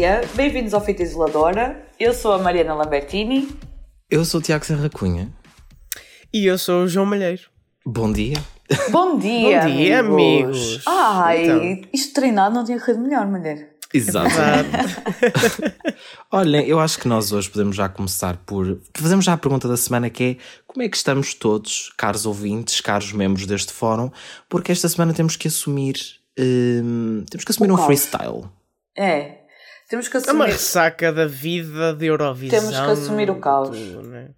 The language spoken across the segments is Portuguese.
dia, bem-vindos ao Fita Isoladora. Eu sou a Mariana Lambertini. Eu sou o Tiago Serra Cunha. E eu sou o João Malheiro. Bom dia. Bom dia, Bom dia, amigos. amigos. Ai, Então. isto treinado não tinha corrido melhor, mulher. Exato. Verdade. Olhem, eu acho que nós hoje podemos já começar por. Fazemos já a pergunta da semana que é como é que estamos todos, caros ouvintes, caros membros deste fórum, porque esta semana temos que assumir. hum, temos que assumir O um caos. freestyle. É, temos que É uma assumir. ressaca da vida de Eurovisão. Temos que assumir o caos. tudo, né?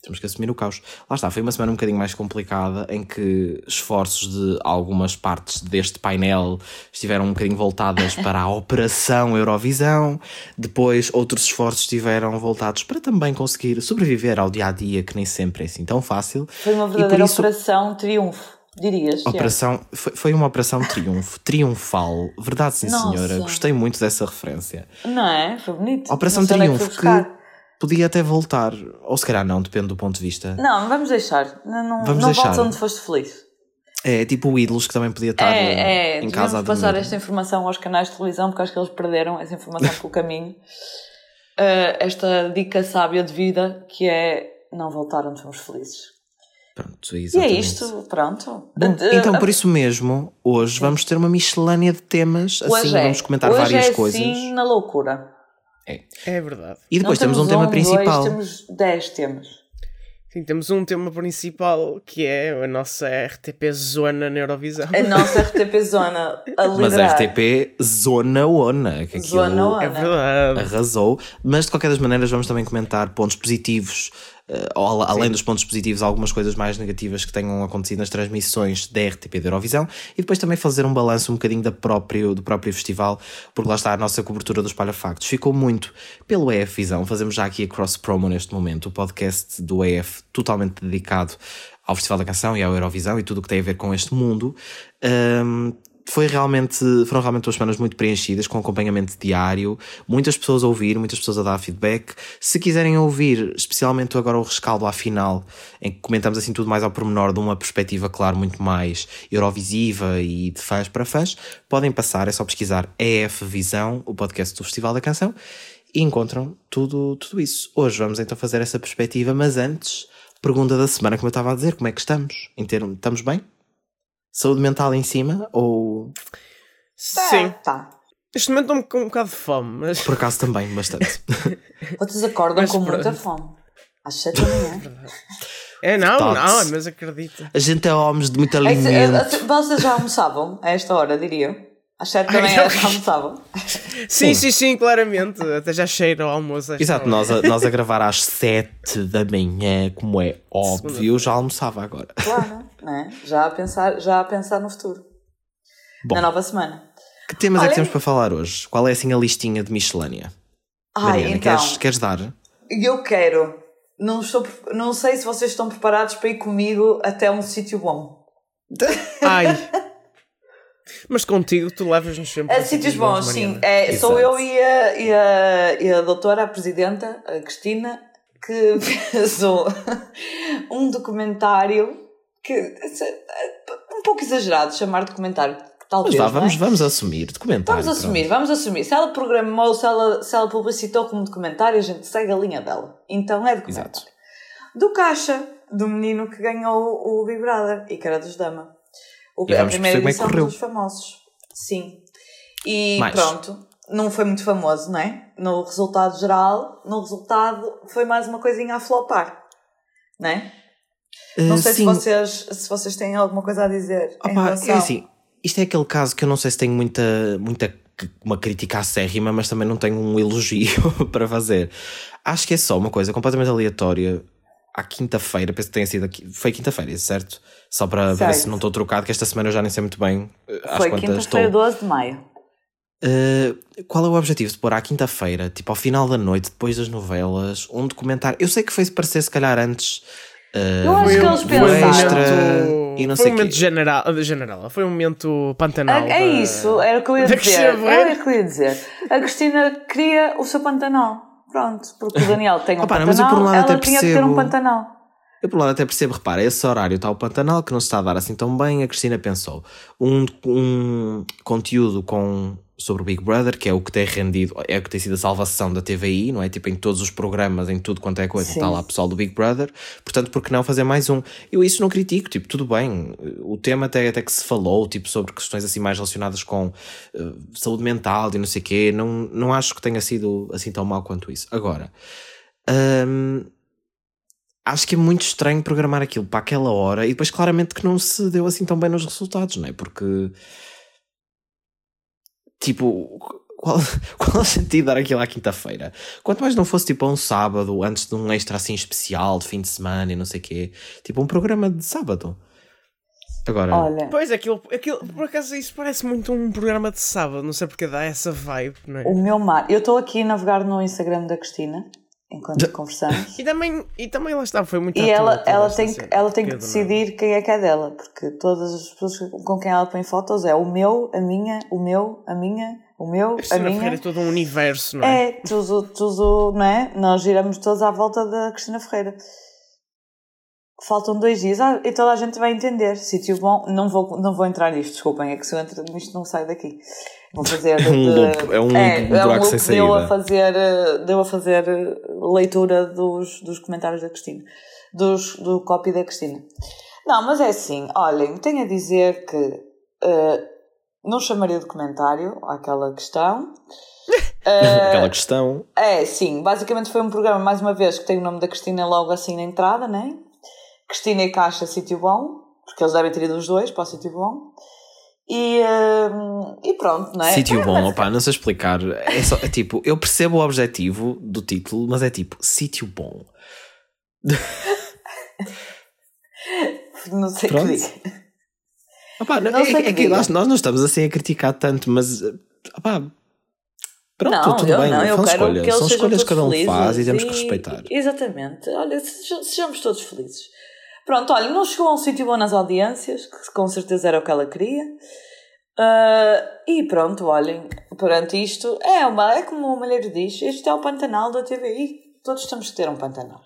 Temos que assumir o caos. Lá está, foi uma semana um bocadinho mais complicada em que esforços de algumas partes deste painel estiveram um bocadinho voltadas para a Operação Eurovisão, depois outros esforços estiveram voltados para também conseguir sobreviver ao dia a dia, que nem sempre é assim tão fácil. Foi uma verdadeira isso- operação triunfo, dirias. Operação, foi, foi uma operação triunfo, triunfal, verdade sim Nossa. senhora, gostei muito dessa referência. Não é? Foi bonito. Operação é que Triunfo, buscar. que podia até voltar, ou se calhar não, depende do ponto de vista. Não, vamos deixar. Não, não, Vamos não deixar. voltes onde foste feliz. É tipo o Ídolos que também podia estar é, eh, é, em casa a passar esta informação aos canais de televisão porque acho que eles perderam essa informação pelo caminho. Uh, esta dica sábia de vida que é não voltar onde fomos felizes. Pronto, E é exatamente. isto, pronto. Bom, então, por isso mesmo, hoje vamos ter uma miscelânea de temas, assim hoje é. vamos comentar Hoje várias é coisas. Assim, na loucura. É verdade. E depois Não temos um tema dois, principal. temos dez temas. Sim, temos um tema principal que é a nossa RTP Zona na Eurovisão. A nossa RTP Zona a Mas a. RTP Zona Ona, que Zona Ona. É verdade. arrasou. Mas de qualquer das maneiras vamos também comentar pontos positivos, ala- além dos pontos positivos, algumas coisas mais negativas que tenham acontecido nas transmissões da RTP da Eurovisão e depois também fazer um balanço um bocadinho da próprio, do próprio festival, porque lá está a nossa cobertura dos Palhafactos. Ficou muito pelo EF Visão, fazemos já aqui a cross promo neste momento, o podcast do EF totalmente dedicado ao Festival da Canção e à Eurovisão e tudo o que tem a ver com este mundo. Ahm, foi realmente, foram realmente duas semanas muito preenchidas, com acompanhamento diário, muitas pessoas a ouvir, muitas pessoas a dar feedback. Se quiserem ouvir, especialmente agora o rescaldo à final, em que comentamos assim tudo mais ao pormenor, de uma perspectiva, claro, muito mais eurovisiva e de fãs para fãs, podem passar, é só pesquisar EF Visão, o podcast do Festival da Canção, e encontram tudo, tudo isso. Hoje vamos então fazer essa perspectiva, mas antes, pergunta da semana, como eu estava a dizer, como é que estamos? Em termos, estamos bem? Saúde mental em cima ou Sim. Tá. Neste momento estou com um bocado de fome, mas por acaso também bastante? Vocês acordam Mas com pronto. muita fome. Às sete da manhã. É, não, não, mas acredita. A gente é homens de muito É que, alimento. eh, eh, Vocês já almoçavam a esta hora, diriam? Às sete da Ai, manhã já almoçavam. Sim, sim, sim, claramente. Até já cheiro ao almoço. Exato, hora. nós a, nós a gravar às 7 da manhã, como é óbvio, já almoçava agora. Claro, não é? Já a pensar, já a pensar no futuro. Bom. Na nova semana. Que temas é Olha- que temos para falar hoje? Qual é assim a listinha de miscelânea? Ai, Mariana, então, queres, queres dar? eu quero. Não, estou, não sei se vocês estão preparados para ir comigo até um sítio bom. Ai. Mas contigo tu levas-nos sempre A a sítios bons, sim. Mariana. É, sou eu e a, e, a, e a doutora, a presidenta, a Cristina, que fez um documentário que é um pouco exagerado chamar de documentário. que Mas Talvez, vá, é? vamos, vamos assumir. Documentário. Vamos assumir, vamos assumir. Se ela programou, se ela, se ela publicitou como documentário, a gente segue a linha dela. Então é documentário. Exato. Do Caixa, do menino que ganhou o Big Brother e que era dos Dama. O, E a primeira é que edição dos famosos. Sim. E Mais. pronto, não foi muito famoso, não é? No resultado geral, no resultado foi mais uma coisinha a flopar. Não é? Não Uh, sei sim, se vocês, se vocês têm alguma coisa a dizer em Opa, relação... é assim, isto é aquele caso que eu não sei se tenho muita, muita uma crítica acérrima, mas também não tenho um elogio para fazer. Acho que é só uma coisa completamente aleatória. À quinta-feira, penso que tenha sido aqui. Foi quinta-feira, certo? Só para ver Certo. se não estou trocado, que esta semana eu já nem sei muito bem eh, Foi quinta-feira, estou. 12 de maio. Uh, qual é o objetivo de pôr à quinta-feira, tipo ao final da noite, depois das novelas, um documentário? Eu sei que foi parecer se calhar antes. Uh, Eu acho que eles pensaram. extra e não foi sei um quê. momento general, general, foi um momento pantanal. É, é da- isso, era o que eu ia dizer. Era o que eu ia dizer. A Cristina queria o seu Pantanal. Pronto, porque o Daniel tem um Opa, não, mas eu Pantanal, por um lado ela até tinha de ter um percebo. Pantanal. Eu por um lado até percebo, repara, esse horário está o Pantanal que não se está a dar assim tão bem. A Cristina pensou: um, um conteúdo com sobre o Big Brother, que é o que tem rendido, é o que tem sido a salvação da TVI, não é? Tipo, em todos os programas, em tudo quanto é coisa, está lá pessoal do Big Brother, portanto, por que não fazer mais um? Eu isso não critico, tipo, tudo bem, o tema até, até que se falou, tipo, sobre questões assim mais relacionadas com uh, saúde mental e não sei o quê, não, não acho que tenha sido assim tão mal quanto isso. Agora, hum, acho que é muito estranho programar aquilo para aquela hora e depois claramente que não se deu assim tão bem nos resultados, não é? Porque tipo, qual, qual é o sentido de dar aquilo à quinta-feira? Quanto mais não fosse tipo um sábado, antes de um extra assim especial, de fim de semana e não sei o quê, tipo um programa de sábado. Agora, Olha, Pois, aquilo, aquilo, por acaso isso parece muito um programa de sábado, não sei porque dá essa vibe, não é? o meu mar. Eu estou aqui a navegar no Instagram da Cristina enquanto conversamos. E também, e também lá está, foi muito E ela, ela, tem, que, ela tem que é decidir quem é que é dela, porque todas as pessoas com quem ela põe fotos é o meu, a minha, o meu, a minha, o meu, A a Cristina Ferreira minha. é todo um universo, não é? É, tudo, tudo, não é? Nós giramos todos à volta da Cristina Ferreira. Faltam dois dias ah, e toda a gente vai entender. Sítio bom, não vou, não vou entrar nisto, desculpem, é que se eu entro nisto não saio daqui. Fazer. É um de- loop, é um buraco loop, sem Deu a saída. fazer, eh, deu a fazer eh, leitura dos, dos comentários da Cristina, dos, do copy da Cristina. Não, mas é assim, olhem, tenho a dizer que eh, não chamaria de comentário àquela questão. aquela questão. É, sim, basicamente foi um programa, mais uma vez, que tem o nome da Cristina logo assim na entrada, né? Cristina e Caixa Sítio Bom, porque eles devem ter ido os dois para o Sítio Bom. E, hum, e pronto, não é? Sítio bom, mas- opá, não sei explicar. É, só, é tipo, eu percebo o objetivo do título, mas é tipo, sítio bom. Não sei o que diga. Opá, não, Não é, que é que diga. nós, nós não estamos assim a criticar tanto, mas opá, pronto, não, tudo bem, não, são escolhas, que são escolhas que cada um faz e temos felizes que respeitar. Exatamente, olha, sejam- sejamos todos felizes. Pronto, olha, não chegou a um sítio bom nas audiências, que com certeza era o que ela queria. Ah, e pronto, olhem, perante isto, é, uma, é como o Malheiro diz, este é o Pantanal da TVI. Todos temos que ter um Pantanal.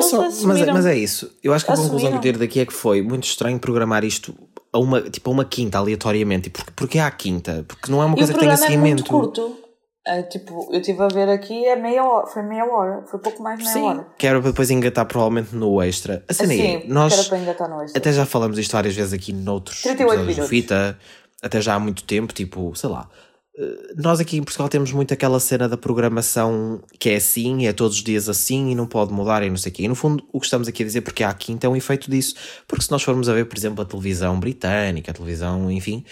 Só- mas, é, mas é isso. Eu acho que a conclusão que eu tiro daqui é que foi muito estranho programar isto a uma, tipo, a uma quinta, aleatoriamente. E por, porque há quinta? Porque não é uma coisa que tenha programa é seguimento. muito curto. É, tipo, eu estive a ver aqui, é meia hora, foi meia hora, foi pouco mais de meia Sim, hora. que era para depois engatar provavelmente no extra. A cena Assim, é, era nós para engatar no extra. até já falamos disto várias vezes aqui noutros 38 episódios do minutos. Fita, até já há muito tempo, tipo, sei lá. eh, Nós aqui em Portugal temos muito aquela cena da programação que é assim, é todos os dias assim e não pode mudar e não sei o quê. E no fundo, o que estamos aqui a dizer, porque há a quinta, é um efeito disso. Porque se nós formos a ver, por exemplo, a televisão britânica, a televisão, enfim,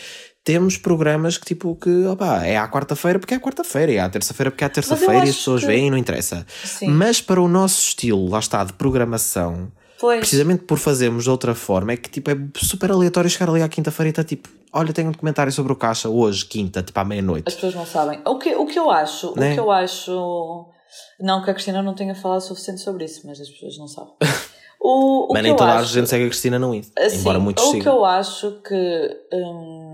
temos programas que tipo, que, opá, é à quarta-feira porque é à quarta-feira, é à terça-feira porque é à terça-feira e as pessoas que- veem e não interessa. Sim. Mas para o nosso estilo, lá está, de programação, Pois. precisamente por fazermos de outra forma, é que tipo, é super aleatório chegar ali à quinta-feira e está tipo, olha, tenho um documentário sobre o caixa hoje, quinta, tipo à As meia-noite. pessoas não sabem. O que, o que eu acho, Né? o que eu acho. Não que a Cristina não tenha falado o suficiente sobre isso, mas as pessoas não sabem. O, o Mas que nem toda a acho, gente segue a Cristina não ir, assim, embora muitos o que sigam. eu acho que. hum,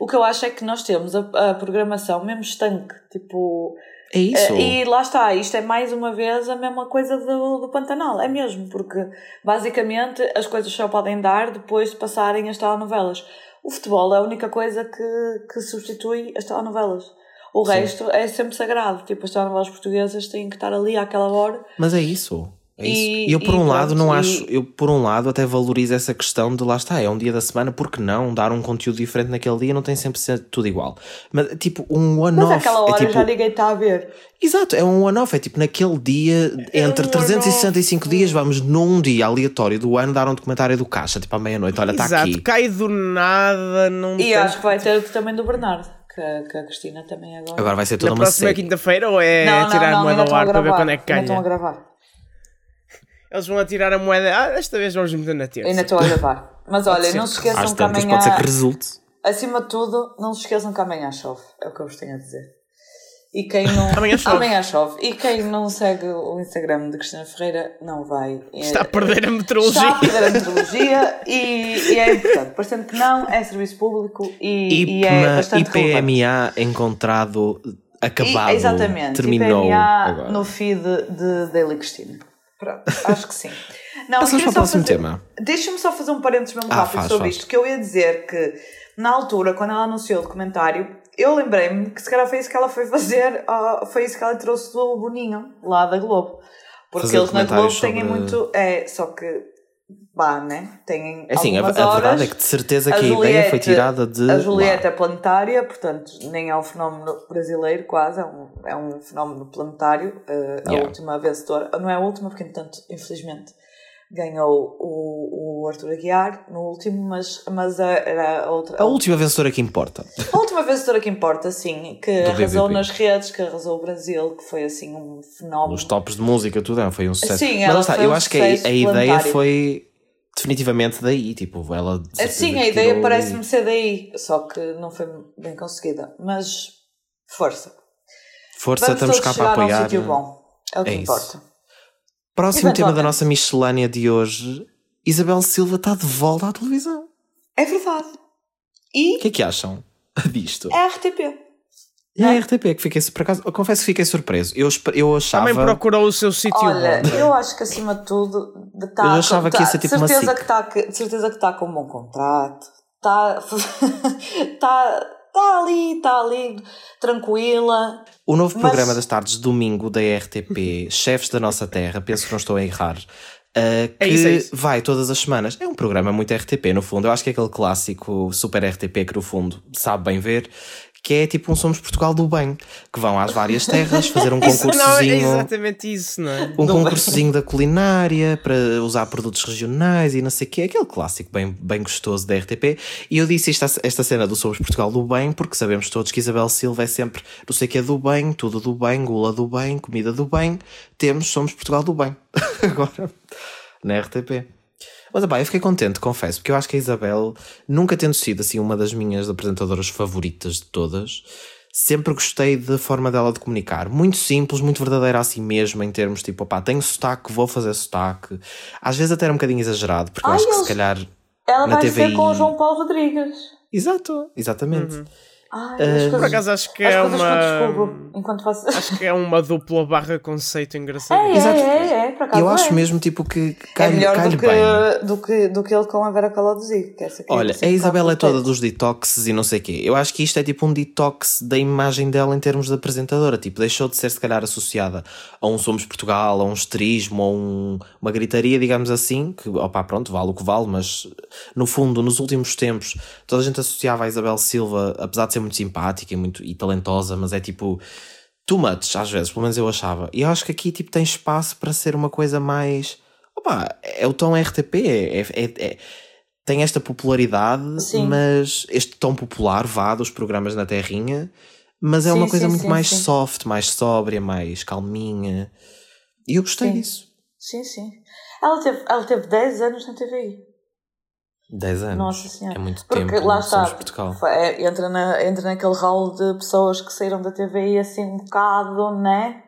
o que eu acho é que nós temos a, a programação mesmo estanque. Tipo. É isso. Eh, E lá está, isto é mais uma vez a mesma coisa do, do Pantanal, é mesmo, porque basicamente as coisas só podem dar depois de passarem as telenovelas. O futebol é a única coisa que, que substitui as telenovelas. O Sim. resto é sempre sagrado, tipo as telenovelas portuguesas têm que estar ali àquela hora. Mas é isso. É isso. E- eu por e um lado pronto, não e- acho, eu por um lado até valorizo essa questão de lá está, é um dia da semana, porque não dar um conteúdo diferente naquele dia não tem sempre ser tudo igual. Mas tipo, um Mas one-off àquela hora é tipo, já ninguém está a ver. Exato, é um one-off, é tipo naquele dia, entre um 365 dias, vamos num dia aleatório do ano dar um documentário do Caixa, tipo à meia-noite, olha, está Exato, aqui. cai do nada, não E tem- acho que vai ter também do Bernardo, que, que a Cristina também agora. Agora vai ser toda Na uma próxima quinta-feira ou é não, não, tirar não, a moeda ao ar para ver quando é que ainda estão a ganha? gravar. Eles vão atirar a moeda. Ah, desta vez vamos meter na terça. Ainda estou a gravar. Mas olha, não se esqueçam Às que tantas amanhã. pode ser que resulte. Acima de tudo, não se esqueçam que amanhã chove. É o que eu vos tenho a dizer. E quem não. Amanhã chove. Amanhã chove. E quem não segue o Instagram de Cristina Ferreira não vai. Está a perder a meteorologia. Está a perder a meteorologia e, e é importante. Parecendo que não, é serviço público e, e é IPMA, bastante relevante. IPMA encontrado, acabado, E- exatamente. terminou IPMA agora. no feed de Daily Cristina. Pronto, acho que sim. Não, Passamos para o só próximo fazer- tema. Deixa-me só fazer um parênteses mesmo Ah, rápido faz, sobre faz. isto, que eu ia dizer que na altura, quando ela anunciou o documentário, eu lembrei-me que se calhar foi isso que ela foi fazer, uh, foi isso que ela trouxe do Boninho, lá da Globo. Porque Fazer eles na Globo comentários têm sobre- muito. É, só que. Bah, né? Têm. É assim, a, a verdade é que de certeza A que a ideia foi Juliette- tirada de. A Juliette lá. é planetária, portanto, nem é um fenómeno brasileiro, quase, é um, é um fenómeno planetário. Uh, A Yeah. última vencedora, não é a última, porque, entanto, infelizmente, ganhou o, o Arthur Aguiar no último, mas, mas a- era a outra. A última vencedora que importa. A última vencedora que importa, sim, que Do arrasou BBB. nas redes, que arrasou o Brasil, que foi assim um fenómeno. Nos tops de música, tudo é, foi um sucesso. Sim, Mas está, eu um acho que a, a ideia foi definitivamente daí. Tipo, ela. certeza Sim, a ideia parece-me ser daí, só que não foi bem conseguida. Mas força. Força, Vamos estamos cá para apoiar. sítio bom. É o que É isso. Próximo tema da nossa miscelânea de hoje: Isabel Silva está de volta à televisão. É verdade. O E que é que acham disto? é a RTP. E a RTP, que fiquei, por acaso, eu confesso que fiquei surpreso. Eu, eu achava. Também procurou o seu sítio Olha, eu acho que acima de tudo de tá Eu achava com- que ia tá- ser tipo de uma certeza SIC. que está de certeza que está com um bom contrato. Está tá, tá ali, está ali tranquila. O novo Mas- programa das tardes, domingo, da RTP, Chefes da Nossa Terra, penso que não estou a errar, uh, que É isso, é isso. vai todas as semanas. É um programa muito RTP, no fundo. Eu acho que é aquele clássico super RTP que, no fundo, sabe bem ver, que é tipo um Somos Portugal do Bem, que vão às várias terras fazer um Isso não é concursozinho. exatamente isso, não é? Um Do concursozinho da culinária para usar produtos regionais e não sei o quê, aquele clássico bem, bem gostoso da RTP. E eu disse esta, esta cena do Somos Portugal do Bem, porque sabemos todos que Isabel Silva é sempre não sei o que é do bem, tudo do bem, gula do bem, comida do bem. Temos Somos Portugal do Bem. Agora, na RTP. Mas pá, eu fiquei contente, confesso, porque eu acho que a Isabel, nunca tendo sido assim uma das minhas apresentadoras favoritas de todas, sempre gostei da forma dela de comunicar. Muito simples, muito verdadeira a si mesma, em termos tipo, opá, tenho sotaque, vou fazer sotaque. Às vezes até era um bocadinho exagerado, porque eu Ai, acho que se calhar. Ela Na vai TVI. ser com o João Paulo Rodrigues. Exato, exatamente. Ai, Eh, as coisas, Por acaso acho que é que uma. faço. Acho que é uma dupla barra conceito engraçado. É, Exato. é, é, é, por acaso eu é. acho mesmo tipo que É cai-lhe melhor cai do bem. que, do, que, do que ele com a Vera essa aqui Olha, assim, a um Isabel é toda dos detoxes e não sei o quê. Eu acho que isto é tipo um detox da imagem dela em termos de apresentadora. Tipo, deixou de ser se calhar associada a um Somos Portugal, a um esterismo, a um- uma gritaria, digamos assim, que, opá, pronto, vale o que vale, mas no fundo, nos últimos tempos, toda a gente associava a Isabel Silva, apesar de ser muito simpática e, muito, e talentosa, mas é tipo too much, às vezes, pelo menos eu achava. E eu acho que aqui tipo, tem espaço para ser uma coisa mais. Opá, é o tom RTP, é- é- é- tem esta popularidade, Sim. mas este tom popular vá dos programas na Terrinha, mas é Sim, uma coisa sim, muito mais soft, mais sóbria, mais calminha. E eu gostei disso. Sim, sim. Ela teve, ela teve 10 anos na TVI. 10 anos. Nossa Senhora. É muito Porque tempo. lá está. Portugal. é, entra, na, entra naquele rol de pessoas que saíram da TVI assim um bocado, né?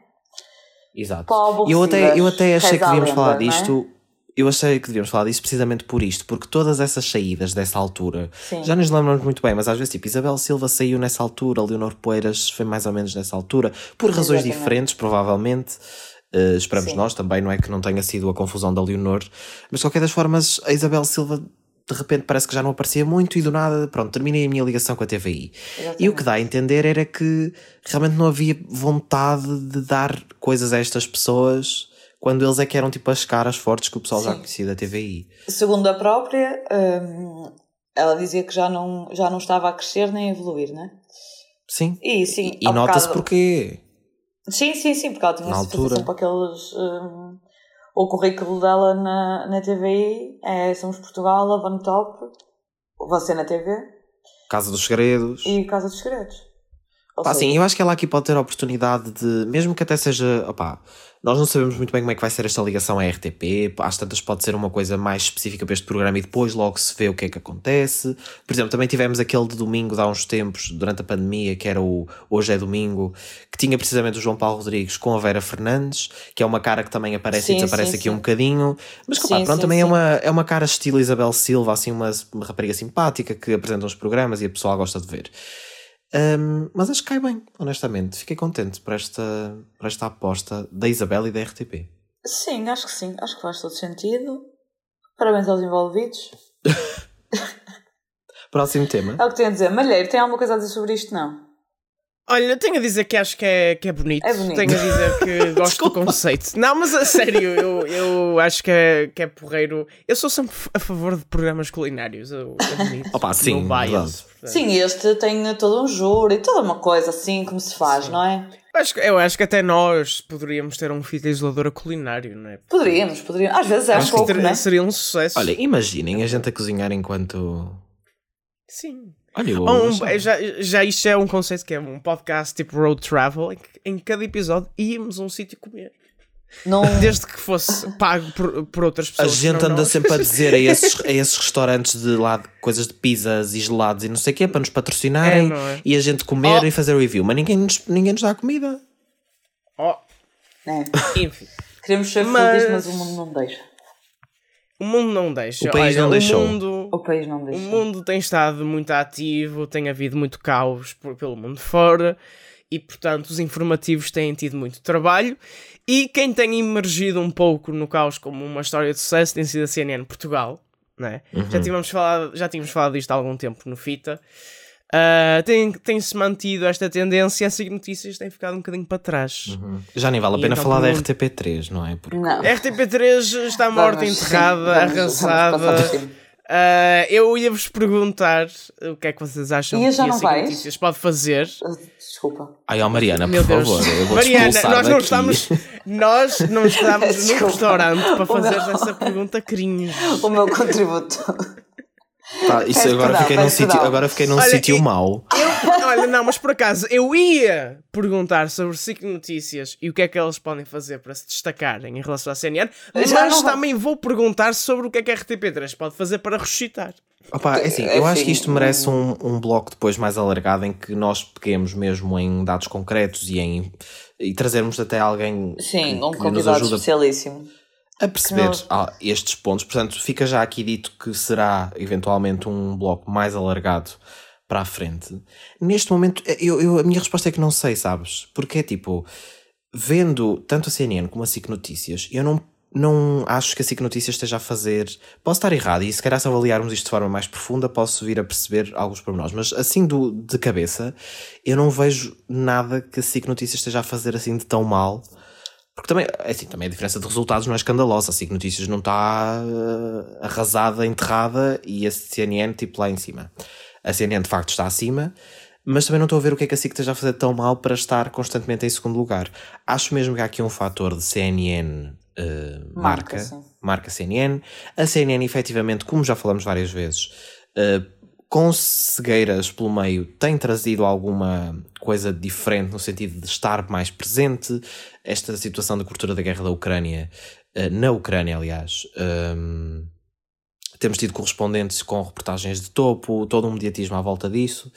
Exato. Eu até, eu até achei que devíamos falar não é? disto. Eu achei que devíamos falar disto precisamente por isto, porque todas essas saídas dessa altura, Sim. já nos lembramos muito bem, mas às vezes, tipo, Isabel Silva saiu nessa altura, Leonor Poeiras foi mais ou menos nessa altura, por razões Exatamente. diferentes, provavelmente. eh, esperamos Sim. nós também, não é que não tenha sido a confusão da Leonor, mas de qualquer das formas, a Isabel Silva de repente parece que já não aparecia muito e do nada, pronto, terminei a minha ligação com a TVI. E o que dá a entender era que realmente não havia vontade de dar coisas a estas pessoas quando eles é que eram tipo as caras fortes que o pessoal já Sim. conhecia da TVI. Segundo a própria, hum, ela dizia que já não, já não estava a crescer nem a evoluir, né? Sim. E sim, E nota-se bocado- porquê. Sim, sim, sim, porque ela tinha sempre altura. sempre aqueles. hum, o currículo dela na, na TVI é Somos Portugal, Love on Top, você na TV Casa dos Segredos. e Casa dos Segredos. Ou Pá, seja, sim, eu acho que ela aqui pode ter a oportunidade de, mesmo que até seja, opá, nós não sabemos muito bem como é que vai ser esta ligação à RTP, às tantas pode ser uma coisa mais específica para este programa e depois logo se vê o que é que acontece. Por exemplo, também tivemos aquele de domingo de há uns tempos, durante a pandemia, que era o Hoje é Domingo, que tinha precisamente o João Paulo Rodrigues com a Vera Fernandes, que é uma cara que também aparece Sim, e desaparece sim, aqui sim. um bocadinho, mas Sim, pronto, também é uma, é uma cara estilo Isabel Silva, assim, uma, uma rapariga simpática que apresenta uns programas e a pessoa gosta de ver. Um, mas acho que cai bem, honestamente. Fiquei contente por esta, por esta aposta da Isabel e da RTP. Sim, acho que sim, acho que faz todo sentido. Parabéns aos envolvidos. Próximo tema. É o que tenho a dizer. Malheiro, tem alguma coisa a dizer sobre isto? Não. Olha, tenho a dizer que acho que é, que é bonito. É bonito. Tenho a dizer que gosto do conceito. Não, mas a sério, eu, eu acho que é, que é porreiro. Eu sou sempre a favor de programas culinários. Eu admito. Opa, sim, no bias. Sim, este tem todo um júri, toda uma coisa assim como se faz, não é? Eu acho, que- eu acho que até nós poderíamos ter um fita isoladora culinário, não é? Poderíamos, poderíamos. Às vezes é um acho que pouco, ter- não é? seria um sucesso. Olha, imaginem a gente a cozinhar enquanto. Sim. Olha, um- achava. já, já isto é um conceito que é um podcast tipo road travel, em que em cada episódio íamos a um sítio comer. Não, Desde que fosse pago por, por outras A pessoas. gente não anda nós. sempre a dizer a esses, a esses restaurantes de lá coisas de pizzas e gelados e não sei o quê para nos patrocinarem É, é? e a gente comer Oh. e fazer review, mas ninguém nos, ninguém nos dá comida. Oh, é. enfim. Queremos ser Mas- felizes, mas o mundo não deixa. O mundo não deixa. O país Olha, não deixou. O mundo, O país não o deixa. mundo tem estado muito ativo, tem havido muito caos por- pelo mundo fora e, portanto, os informativos têm tido muito trabalho. E quem tem emergido um pouco no caos como uma história de sucesso tem sido a CNN Portugal. Né? Já, tínhamos falado, já tínhamos falado disto há algum tempo no Fita. Ah, tem- Tem-se mantido esta tendência e a SIG Notícias tem ficado um bocadinho para trás. Já nem vale a pena então falar da pergunto- RTP3, não é? Porque Não. RTP3 está morta, enterrada, arrasada. Ah, eu ia-vos perguntar o que é que vocês acham E que já a não? Notícias pode fazer. Desculpa. Ai, ó Mariana, Meu por Deus. favor, eu vou Mariana, nós não estamos, nós não estamos no restaurante para fazer meu- essa pergunta cringe. O meu contributo. Tá, isso agora, fiquei num sítio, agora fiquei num Olha, sítio mau. Eu, olha, não, mas por acaso, eu ia perguntar sobre SIC Notícias e o que é que eles podem fazer para se destacarem em relação à CNN, mas vai- também vou perguntar sobre o que é que a RTP3 pode fazer para ressuscitar. Opa, é assim, eu acho que isto merece um, um bloco depois mais alargado em que nós peguemos mesmo em dados concretos e em e trazermos até alguém Sim, que, um que nos convidado ajuda especialíssimo. A perceber nós- ah, estes pontos. Portanto, fica já aqui dito que será eventualmente um bloco mais alargado para a frente. Neste momento, eu, eu- a minha resposta é que não sei, sabes? Porque é tipo, vendo tanto a CNN como a SIC Notícias, eu não, não acho que a SIC Notícias esteja a fazer. Posso estar errado, e se calhar se avaliarmos isto de forma mais profunda, posso vir a perceber alguns pormenores, mas assim do, de cabeça, eu não vejo nada que a SIC Notícias esteja a fazer assim de tão mal. Porque também, é assim, também a diferença de resultados não é escandalosa. A SIC Notícias não está eh, arrasada, enterrada e a CNN tipo lá em cima. A CNN de facto está acima, mas também não estou a ver o que é que a SIC esteja a fazer tão mal para estar constantemente em segundo lugar. Acho mesmo que há aqui um fator de CNN eh, Marca, marca, marca CNN. A CNN, efetivamente, como já falamos várias vezes, eh, com cegueiras pelo meio, tem trazido alguma coisa diferente no sentido de estar mais presente. Esta situação da cobertura da guerra da Ucrânia, eh, na Ucrânia, aliás, ehm, temos tido correspondentes com reportagens de topo, todo um mediatismo à volta disso.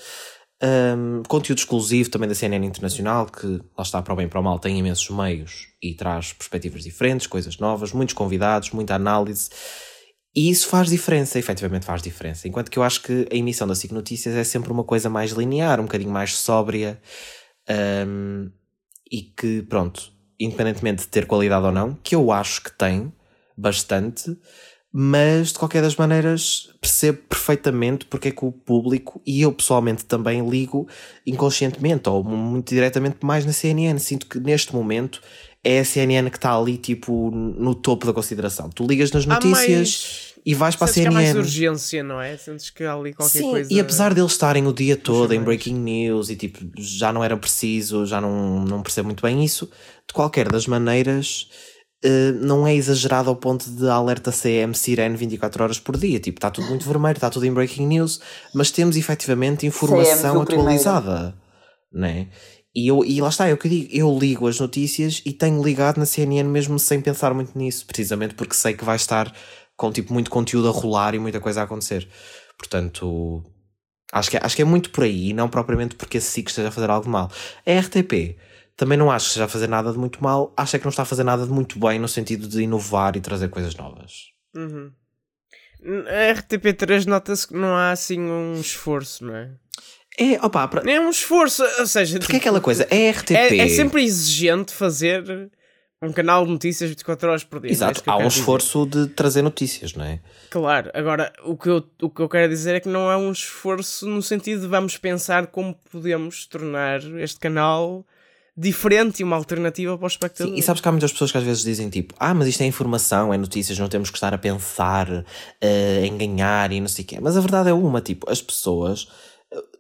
Um, conteúdo exclusivo também da CNN Internacional, que lá está para o bem e para o mal, tem imensos meios e traz perspectivas diferentes, coisas novas, muitos convidados, muita análise. E isso faz diferença, efetivamente faz diferença. Enquanto que eu acho que a emissão da SIC Notícias é sempre uma coisa mais linear, um bocadinho mais sóbria um, e que, pronto, independentemente de ter qualidade ou não, que eu acho que tem bastante, mas de qualquer das maneiras percebo perfeitamente porque é que o público e eu pessoalmente também ligo inconscientemente ou muito diretamente mais na CNN. Sinto que neste momento é a CNN que está ali tipo no topo da consideração. Tu ligas nas notícias mais- e vais para a Sentes que há mais CNN. urgência, não é? Sentes que há ali qualquer Sim, coisa. e apesar deles estarem o dia todo em breaking news e tipo, já não era preciso, já não, não percebo muito bem isso, de qualquer das maneiras, eh, não é exagerado ao ponto de alerta CM sirene 24 horas por dia. Tipo, está tudo muito vermelho, está tudo em breaking news, mas temos efetivamente informação primeiro. atualizada, né? E, eu, e lá está, é o que eu digo, eu ligo as notícias e tenho ligado na CNN mesmo sem pensar muito nisso, precisamente porque sei que vai estar com tipo muito conteúdo a rolar e muita coisa a acontecer. Portanto, acho que, é- acho que é muito por aí, não propriamente porque a SIC esteja a fazer algo de mal. A RTP também não acho que esteja a fazer nada de muito mal, acho é que não está a fazer nada de muito bem no sentido de inovar e trazer coisas novas. Uhum. A RTP3 nota-se que não há assim um esforço, não é? É, opa, pra- Nem um esforço, ou seja, porque é tipo, aquela coisa, a RTP. é, é sempre exigente fazer um canal de notícias 24 horas por dia. Exato, é há um esforço dizer. de trazer notícias, não é? Claro, agora o que, eu, o que eu quero dizer é que não é um esforço no sentido de vamos pensar como podemos tornar este canal diferente e uma alternativa para o espectador. Sim, e sabes que há muitas pessoas que às vezes dizem tipo, ah, mas isto é informação, é notícias, não temos que estar a pensar uh, em ganhar e não sei o quê. Mas a verdade é uma, tipo, as pessoas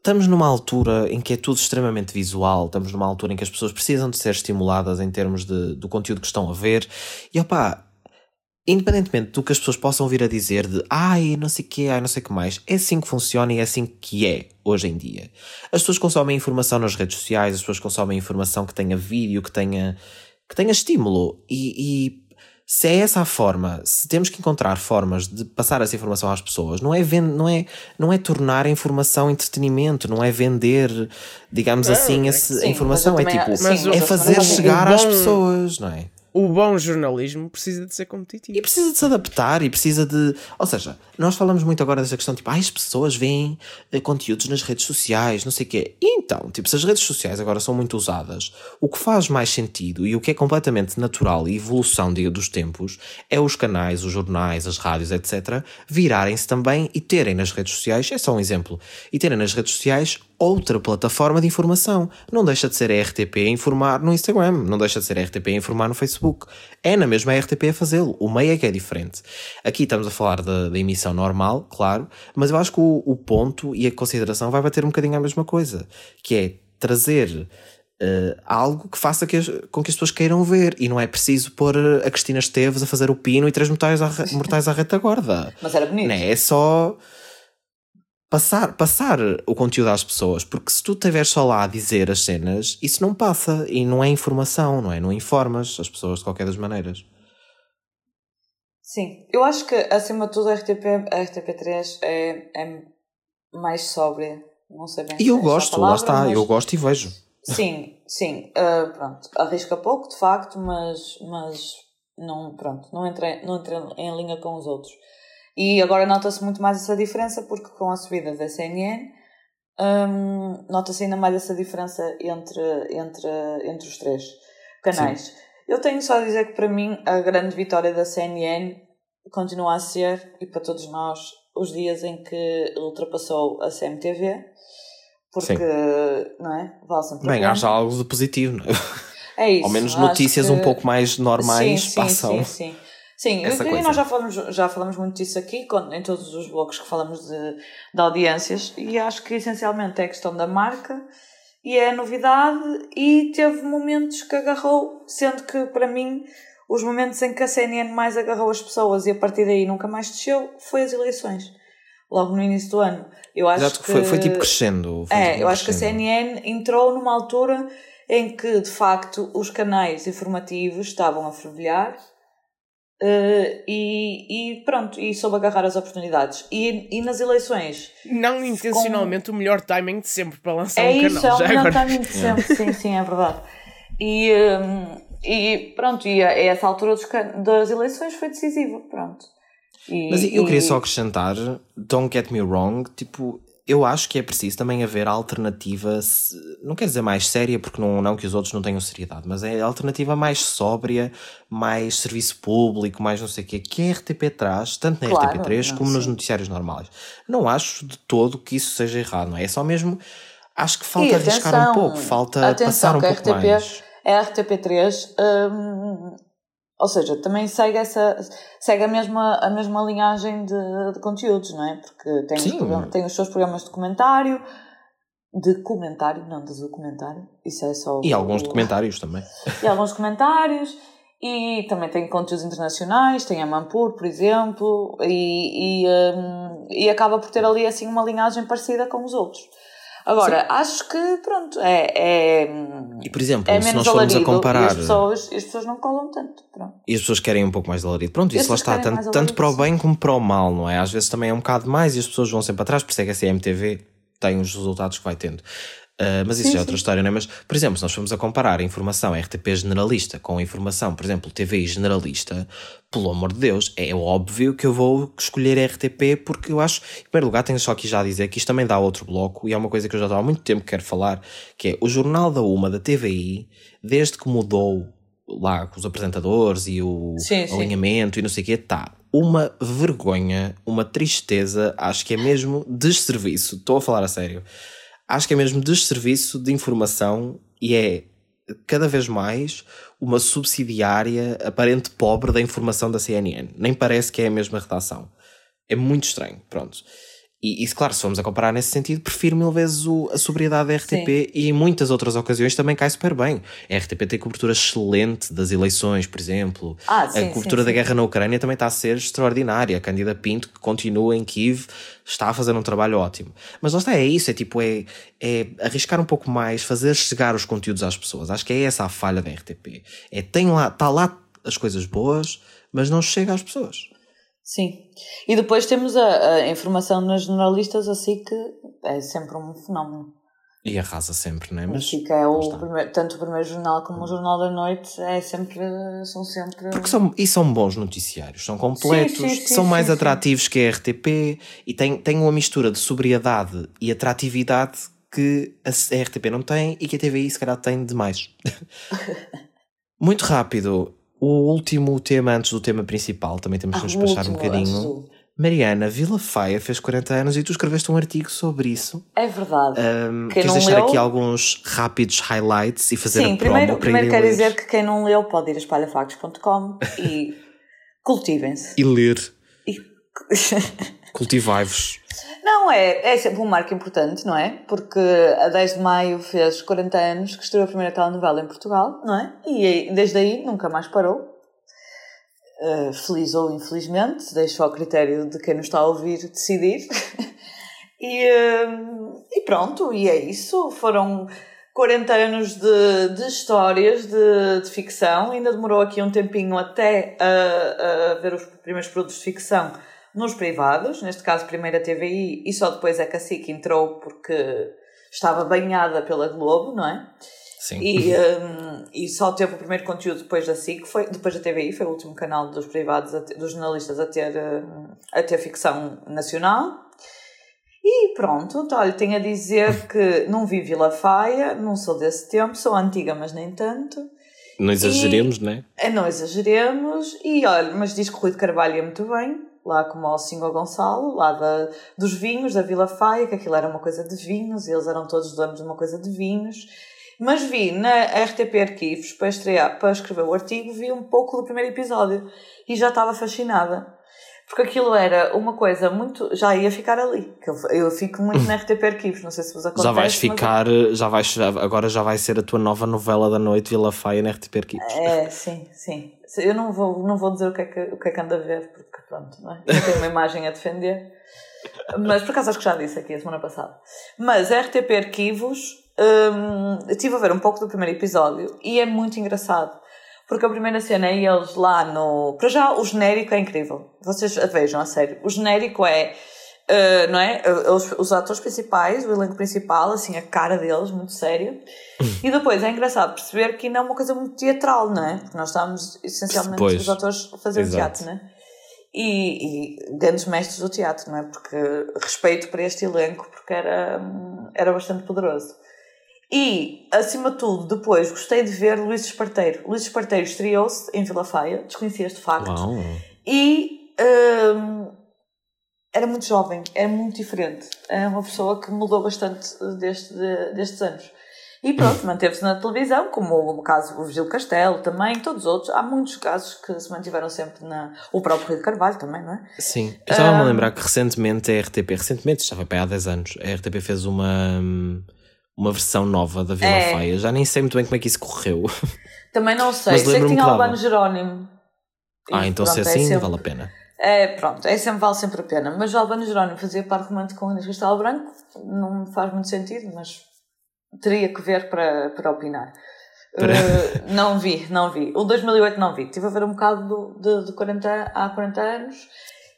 estamos numa altura em que é tudo extremamente visual, estamos numa altura em que as pessoas precisam de ser estimuladas em termos de, do conteúdo que estão a ver. E opá, independentemente do que as pessoas possam vir a dizer de ai, não sei o que, ai, não sei o que mais, é assim que funciona e é assim que é hoje em dia. As pessoas consomem informação nas redes sociais, as pessoas consomem informação que tenha vídeo, que tenha, que tenha estímulo e, e se é essa a forma, se temos que encontrar formas de passar essa informação às pessoas, não é, vend, não é, não é tornar a informação entretenimento, não é vender, digamos assim, essa sim, informação. É tipo, é fazer chegar às pessoas, não é? O bom jornalismo precisa de ser competitivo. E precisa de se adaptar e precisa de. Ou seja, nós falamos muito agora dessa questão, tipo, ah, as pessoas veem eh, conteúdos nas redes sociais, não sei o quê. E então, tipo, se as redes sociais agora são muito usadas, o que faz mais sentido e o que é completamente natural e evolução dos tempos é os canais, os jornais, as rádios, etc., virarem-se também e terem nas redes sociais, é só um exemplo, e terem nas redes sociais outra plataforma de informação. Não deixa de ser a RTP a informar no Instagram, não deixa de ser a RTP a informar no Facebook. É na mesma RTP a fazê-lo. O meio é que é diferente. Aqui estamos a falar da, da emissão normal, claro, mas eu acho que o, o, ponto e a consideração vai bater um bocadinho a mesma coisa, que é trazer Uh, algo que faça que as, com que as pessoas queiram ver e não é preciso pôr a Cristina Esteves a fazer o pino e três mortais à, mortais à retaguarda. Mas era bonito. Não é? é só passar, passar o conteúdo às pessoas, porque se tu estiveres só lá a dizer as cenas, isso não passa e não é informação, não é? Não informas as pessoas de qualquer das maneiras. Sim, eu acho que acima de tudo a RTP, a RTP3 é, é mais sóbria. Não sei bem. E eu gosto, palavra, lá está, mas... eu gosto e vejo. Sim, sim, uh, pronto, arrisca pouco de facto, mas, mas não, pronto, não entra, não entra em linha com os outros. E agora nota-se muito mais essa diferença porque com a subida da CNN um, nota-se ainda mais essa diferença entre, entre, entre os três canais. Sim. Eu tenho só a dizer que para mim a grande vitória da CNN continua a ser, e para todos nós, os dias em que ultrapassou a CMTV, porque, Sim. não é? Vale sempre Bem, haja algo de positivo, não é? É isso. Ao menos notícias que... um pouco mais normais sim, sim, passam. Sim, sim. Sim, e nós já falamos, já falamos muito disso aqui, em todos os blocos que falamos de, de audiências, e acho que essencialmente é a questão da marca e é a novidade, e teve momentos que agarrou, sendo que para mim os momentos em que a CNN mais agarrou as pessoas e a partir daí nunca mais desceu foi as eleições. Logo no início do ano. Eu acho Exato, que foi, foi tipo crescendo. Foi é, tipo eu acho crescendo. que a CNN entrou numa altura em que de facto os canais informativos estavam a fervilhar Uh, e, e, pronto, e soube agarrar as oportunidades. E, e nas eleições. Não intencionalmente com... o melhor timing de sempre para lançar é um isso, canal. É o melhor timing de sempre, sim, sim, é verdade. E, um, e pronto, e a, essa altura dos, das eleições foi decisiva, pronto. E, Mas eu queria só acrescentar, don't get me wrong, tipo, eu acho que é preciso também haver alternativa, não quer dizer mais séria, porque não, não que os outros não tenham seriedade, mas é alternativa mais sóbria, mais serviço público, mais não sei o quê, que a RTP traz, tanto na claro, RTP3 como nos noticiários normais. Não acho de todo que isso seja errado, não é? É só mesmo. Acho que falta atenção, arriscar um pouco, falta passar um pouco RTP, mais. A RTP3 hum, ou seja, também segue, essa, segue a, mesma, a mesma linhagem de, de conteúdos, não é? Porque tem os, tem os seus programas de comentário, de comentário, não de documentário, isso é só. E o, alguns documentários também. E alguns comentários, e também tem conteúdos internacionais, tem a Mampur, por exemplo, e, e, um, e acaba por ter ali assim uma linhagem parecida com os outros. Agora, Sim. acho que, pronto, é. é e por exemplo, é se nós formos a comparar. as pessoas, as pessoas não colam tanto. Pronto. E as pessoas querem um pouco mais de alarido. Pronto, isso lá está, tanto, tanto para o bem como para o mal, não é? Às vezes também é um bocado mais e as pessoas vão sempre atrás, por isso é que a CMTV tem os resultados que vai tendo. Uh, mas isso sim, já é outra sim. história, não é? Mas, por exemplo, se nós formos a comparar a informação RTP generalista com a informação, por exemplo, TVI generalista, pelo amor de Deus, é óbvio que eu vou escolher a RTP porque eu acho, em primeiro lugar, tenho só aqui já a dizer que isto também dá outro bloco e é uma coisa que eu já há muito tempo que quero falar, que é o Jornal da Uma da TVI, desde que mudou lá com os apresentadores e o sim. alinhamento e não sei o quê, tá uma vergonha, uma tristeza, acho que é mesmo desserviço. Estou a falar a sério. Acho que é mesmo desserviço de informação e é cada vez mais uma subsidiária aparente pobre da informação da CNN. Nem parece que é a mesma redação. É muito estranho, pronto. E, claro, se formos a comparar nesse sentido, prefiro mil vezes o, a sobriedade da RTP Sim. e em muitas outras ocasiões também cai super bem. A RTP tem cobertura excelente das eleições, por exemplo. Ah, sim, a cobertura sim, da guerra na Ucrânia também está a ser extraordinária. A Candida Pinto, que continua em Kiev, está a fazer um trabalho ótimo. Mas lá está, é isso, é tipo, é, é arriscar um pouco mais, fazer chegar os conteúdos às pessoas. Acho que é essa a falha da RTP. É, tem lá, está lá as coisas boas, mas não chega às pessoas. Sim. E depois temos a, a informação nas jornalistas, assim que é sempre um fenómeno. E arrasa sempre, não é? Mas que é o primeiro, tanto o primeiro jornal como o jornal da noite é sempre, são sempre. Porque são, e são bons noticiários, são completos, sim, sim, sim, são mais atrativos que a RTP e têm, têm uma mistura de sobriedade e atratividade que a RTP não tem e que a TVI se calhar tem demais. Muito rápido, o último tema antes do tema principal, também temos que ah, despachar um bocadinho. Mariana, Vila Faia fez 40 anos e tu escreveste um artigo sobre isso. É verdade. Um, queres deixar leu... aqui alguns rápidos highlights e fazer Sim, a primeiro, promo primeiro quero dizer que quem não leu pode ir a espalhafactos.com e cultivem-se. E ler. E... Cultivai-vos. Não, é, é sempre um marco importante, não é? Porque a 10 de maio fez 40 anos que estreou a primeira telenovela em Portugal, não é? E desde aí nunca mais parou. Uh, feliz ou infelizmente, deixo ao critério de quem nos está a ouvir decidir. e, uh, e pronto, e é isso. Foram 40 anos de, de histórias de, de ficção. Ainda demorou aqui um tempinho até a, a ver os primeiros produtos de ficção nos privados, neste caso primeiro a TVI e só depois a Cacique entrou porque estava banhada pela Globo, não é? Sim. E, um, e só teve o primeiro conteúdo depois da SIC, foi, depois da TVI, foi o último canal dos privados, ter, dos jornalistas a ter, hum, a ter ficção nacional. E pronto, então, olha, tenho a dizer que não vi Vila Faia, não sou desse tempo, sou antiga, mas nem tanto. Não exageremos, e, né? é? Não exageremos, e olha, mas diz que o Rui de Carvalho é muito bem, lá como ao Singo Gonçalo, lá da, dos vinhos da Vila Faia, que aquilo era uma coisa de vinhos, e eles eram todos donos de uma coisa de vinhos. Mas vi na RTP Arquivos, para, estrear, para escrever o artigo, vi um pouco do primeiro episódio e já estava fascinada. Porque aquilo era uma coisa muito. Já ia ficar ali. Eu, eu fico muito na RTP Arquivos, não sei se vos acontece. Já vais ficar. Mas... Já vais, agora já vai ser a tua nova novela da noite, Vila Faia, na RTP Arquivos. É, sim, sim. Eu não vou, não vou dizer o que, é que, o que é que ando a ver, porque pronto, não é? Eu tenho uma imagem a defender. Mas por acaso acho que já disse aqui a semana passada. Mas RTP Arquivos um, estive a ver um pouco do primeiro episódio e é muito engraçado. Porque a primeira cena é eles lá no. Para já, o genérico é incrível. Vocês vejam, a sério. O genérico é. Uh, não é? Os, os, atores principais, o elenco principal, assim, a cara deles, muito sério. e depois é engraçado perceber que não é uma coisa muito teatral, não é? Porque nós estamos essencialmente pois, os atores a fazer exato. teatro, não é? E, e, grandes mestres do teatro, não é? Porque respeito para este elenco, porque era, era bastante poderoso. E, acima de tudo, depois gostei de ver Luís Esparteiro. Luís Esparteiro estreou-se em Vila Faia, desconhecia este facto. Uau. E um, era muito jovem, era muito diferente. É uma pessoa que mudou bastante deste, destes anos. E pronto, manteve-se na televisão, como o caso do Gil Castelo também, todos os outros. Há muitos casos que se mantiveram sempre na. O próprio Rio de Carvalho também, não é? Sim. Eu estava-me a lembrar que recentemente a RTP, recentemente, estava para há 10 anos, a RTP fez uma uma versão nova da Vila é. Faia. Já nem sei muito bem como é que isso correu. Também não sei. sei que tinha Albano Jerónimo. Ah, então se é assim, é sempre... vale a pena. É, pronto, é sempre, vale sempre a pena. Mas o Albano Jerónimo fazia par romântico com o Inês Castelo Branco, não faz muito sentido, mas teria que ver para, para opinar. Para... Uh, não vi, não vi. O 2008 não vi. Estive a ver um bocado do, de, de 40, há 40 anos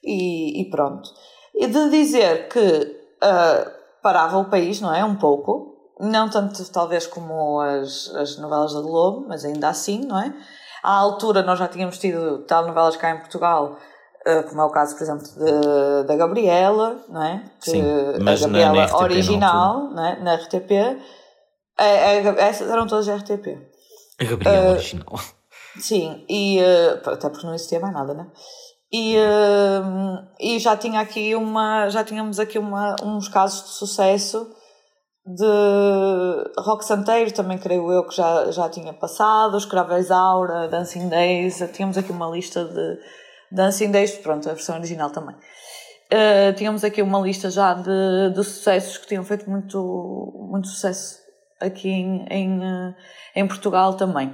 e, e pronto. E de dizer que uh, parava o país, não é? Um pouco não tanto talvez como as, as novelas da Globo, mas ainda assim, não é? À altura nós já tínhamos tido telenovelas cá em Portugal, como é o caso, por exemplo, de, da Gabriela, não é? Que, Sim, mas a Gabriela na, na original, não é? na RTP. É, é, essas eram todas RTP. A Gabriela uh, original. Sim, e uh, até porque não existia mais nada, né? E, uh, e já tinha aqui uma, já tínhamos aqui uma, uns casos de sucesso de rock santeiro, também creio eu que já, já tinha passado, Escrava Aura, Dancing Days, tínhamos aqui uma lista de Dancing Days, pronto, a versão original também. Uh, tínhamos aqui uma lista já de, de sucessos que tinham feito muito, muito sucesso aqui em, em, em Portugal também.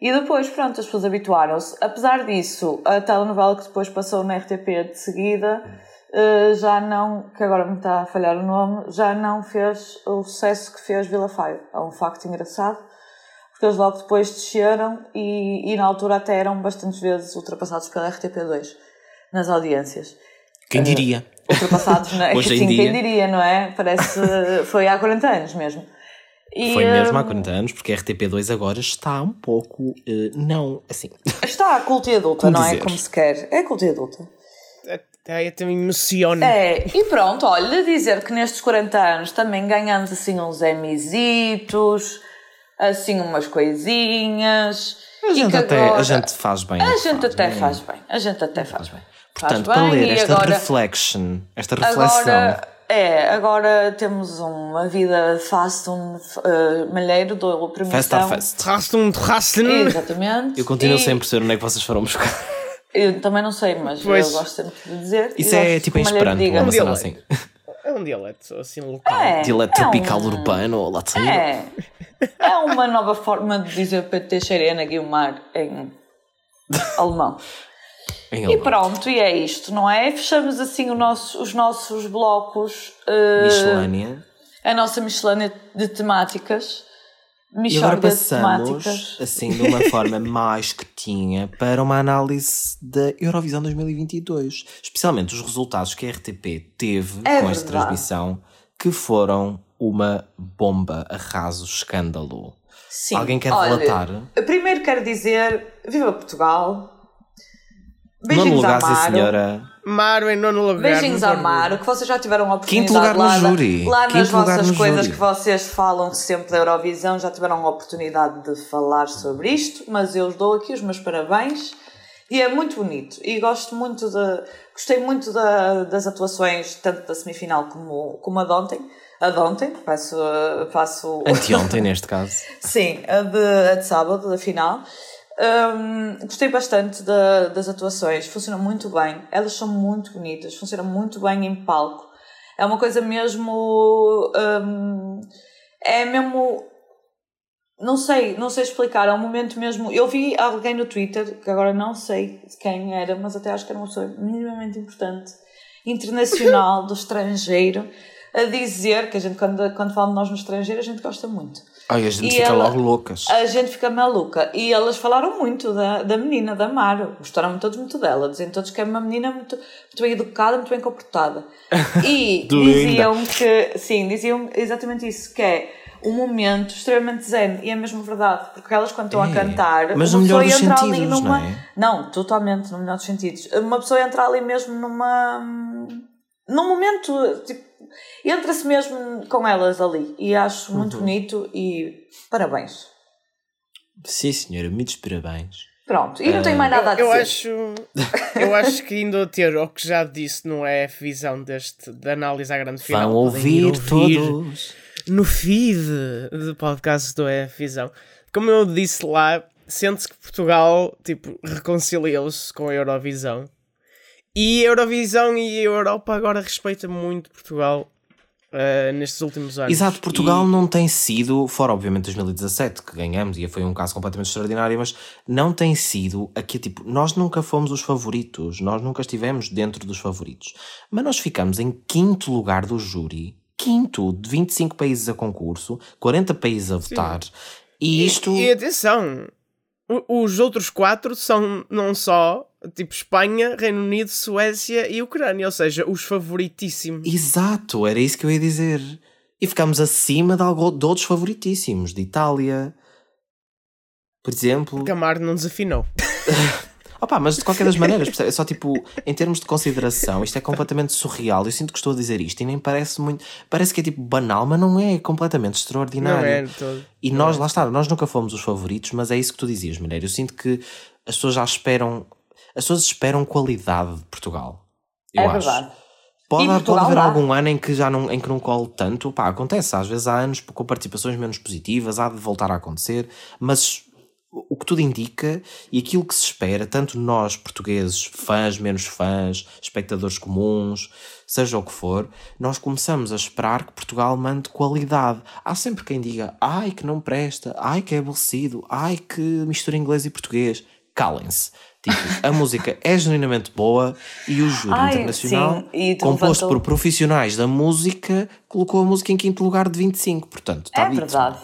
E depois, pronto, as pessoas habituaram-se. Apesar disso, a telenovela que depois passou na RTP de seguida uh, já não, que agora me está a falhar o nome, já não fez o sucesso que fez Vila Faio. É um facto engraçado, porque eles logo depois desceram e, e na altura até eram bastantes vezes ultrapassados pela RTP2 nas audiências. Quem diria? Uh, ultrapassados, não é? Hoje Sim, em dia. quem diria, não é? Parece. foi há 40 anos mesmo. E, Foi mesmo há 40 anos, porque a RTP2 agora está um pouco. Uh, não, assim. Está a culto e adulta, Como não dizer? é? Como se quer. É culto e adulta. Até também emociona. É, e pronto, olha, dizer que nestes 40 anos também ganhamos assim uns emizitos, assim umas coisinhas. A gente, até, agora... a gente faz bem. A gente faz até bem. faz bem. A gente até faz bem. Portanto, faz para bem, ler esta agora, reflection, esta reflexão. Agora, é, agora temos uma vida fast um uh, malheiro do premiação. Fast fast. Rastum, rastum. Exatamente. Eu continuo e... sem perceber onde é que vocês foram buscar. Eu também não sei, mas pois. eu gosto sempre de dizer. Isso é tipo em esperanto, é uma cena assim. É um dialeto assim local. É, dialeto é tropical um... urbano ou latino. É. É uma nova forma de dizer PT Xerena Guilmar em alemão. Em E alemão. pronto, e é isto, não é? Fechamos assim nosso, os nossos blocos. Uh, Miscelânea. A nossa miscelânea de temáticas. E agora passamos, assim, de uma forma mais quietinha, para uma análise da Eurovisão 2022. Especialmente os resultados que a RTP teve É com esta verdade. transmissão, que foram uma bomba, arraso, escândalo. Sim. Alguém quer Olha, relatar? Primeiro quero dizer, viva Portugal. Nono Beijinhos lugar, a sim, Amaro. senhora. Maro em nono lugar. Beijinhos a. Amaro, que vocês já tiveram a oportunidade Quinto lugar no lá, na- júri. lá nas Quinto lugar vossas no coisas júri. que vocês falam sempre da Eurovisão, já tiveram a oportunidade de falar sobre isto, mas eu dou aqui os meus parabéns e é muito bonito. E gosto muito de. Gostei muito da- das atuações, tanto da semifinal como, como a de ontem. A de ontem, passo, passo Anteontem, neste caso. Sim, a de, a de sábado, da final. Hum, gostei bastante da- das atuações, funcionam muito bem, elas são muito bonitas, funcionam muito bem em palco. É uma coisa mesmo. hum, é mesmo. Não sei, não sei explicar, é um momento mesmo. Eu vi alguém no Twitter, que agora não sei quem era, mas até acho que era uma pessoa minimamente importante, internacional, do estrangeiro, a dizer que a gente, quando, quando fala de nós no estrangeiro, a gente gosta muito. Ai, a gente E fica ela- logo loucas. A gente fica maluca. E elas falaram muito da, da menina, da Maro. Gostaram todos muito dela. Dizem todos que é uma menina muito, muito bem educada, muito bem comportada. E Linda. diziam que, sim, diziam exatamente isso, que é um momento extremamente zen. E é mesmo verdade. Porque elas quando estão a É, cantar, mas uma no pessoa entra ali sentidos, numa... não é? Não, totalmente, no melhor dos sentidos. Uma pessoa entra ali mesmo numa... Num momento, tipo, entra-se mesmo com elas ali. E acho Uhum. muito bonito e parabéns. Sim, senhora, muitos parabéns. Pronto, e não tenho mais nada a Eu dizer. acho, eu acho que indo a ter o que já disse no EF Visão deste, da análise à grande final. Vão podem ir ouvir todos. no feed do podcast do EF Visão. Como eu disse lá, sente-se que Portugal tipo, reconciliou-se com a Eurovisão. E a Eurovisão e a Europa agora respeitam muito Portugal eh, nestes últimos anos. Exato, Portugal E- não tem sido, fora obviamente 2017 que ganhamos e foi um caso completamente extraordinário, mas não tem sido aqui tipo, nós nunca fomos os favoritos, nós nunca estivemos dentro dos favoritos, mas nós ficamos em quinto lugar do júri, quinto de 25 países a concurso, 40 países a votar, e isto E, e atenção, os outros quatro são não só tipo Espanha, Reino Unido, Suécia e Ucrânia, ou seja, os favoritíssimos. Exato, era isso que eu ia dizer. E ficamos acima de, algo, de outros favoritíssimos, de Itália, por exemplo. Camar não desafinou. Opa, mas de qualquer das maneiras, percebe? é só tipo, em termos de consideração, isto é completamente surreal. Eu sinto que estou a dizer isto e nem parece muito. Parece que é tipo banal, mas não é, é completamente extraordinário. Não é todo. E nós, lá está, nós nunca fomos os favoritos, mas é isso que tu dizias, mulher. Eu sinto que as pessoas já esperam. As pessoas esperam qualidade de Portugal. Eu É acho. verdade. Pode, E pode Portugal haver dá. algum ano em que já não, em que não colo tanto. Pá, acontece. Às vezes há anos com participações menos positivas, há de voltar a acontecer, mas o que tudo indica e aquilo que se espera, tanto nós portugueses, fãs, menos fãs, espectadores comuns, seja o que for, nós começamos a esperar que Portugal mande qualidade. Há sempre quem diga, ai que não presta, ai que é aborrecido, ai que mistura inglês e português. Calem-se. Tipo, a música é genuinamente boa e o júri Ai, internacional, sim, composto levantou- por profissionais da música, colocou a música em quinto lugar de 25. Portanto, está É dito. verdade.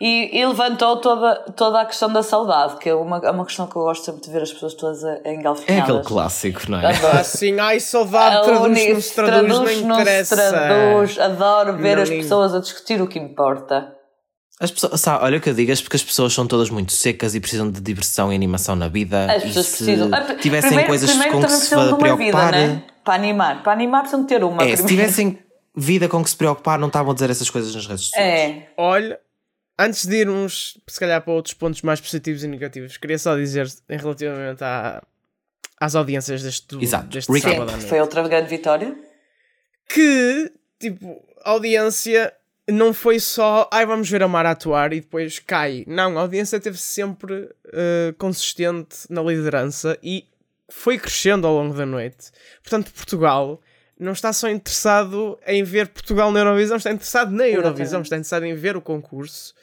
E, e levantou toda, toda a questão da saudade, que é uma, é uma questão que eu gosto sempre de ver as pessoas todas É engalfinhadas. aquele clássico, não é? Ah, sim, ai, saudade, traduz, única- não se traduz, não interessa. traduz. Adoro ver Não as pessoas a discutir o que importa. As pessoas, sabe, olha o que eu digo, é porque as pessoas são todas muito secas e precisam de diversão e animação na vida. As e pessoas se precisam. Ah, tivessem primeiro- coisas primeiro com que se precisam de uma preocupar. Vida, né? Para animar. Para animar precisam ter uma. É, se tivessem vida com que se preocupar, não estavam a dizer essas coisas nas redes sociais. É. Olha, antes de irmos, se calhar, para outros pontos mais positivos e negativos, queria só dizer, em relativamente à, às audiências deste, Exato. deste Recap. sábado à noite, foi outra grande vitória. que, tipo, a audiência não foi só, ai, vamos ver a Mara atuar e depois cai. Não, a audiência esteve sempre eh, consistente na liderança e foi crescendo ao longo da noite. Portanto, Portugal não está só interessado em ver Portugal na Eurovisão, está interessado na Eurovisão, Exatamente. está interessado em ver o concurso.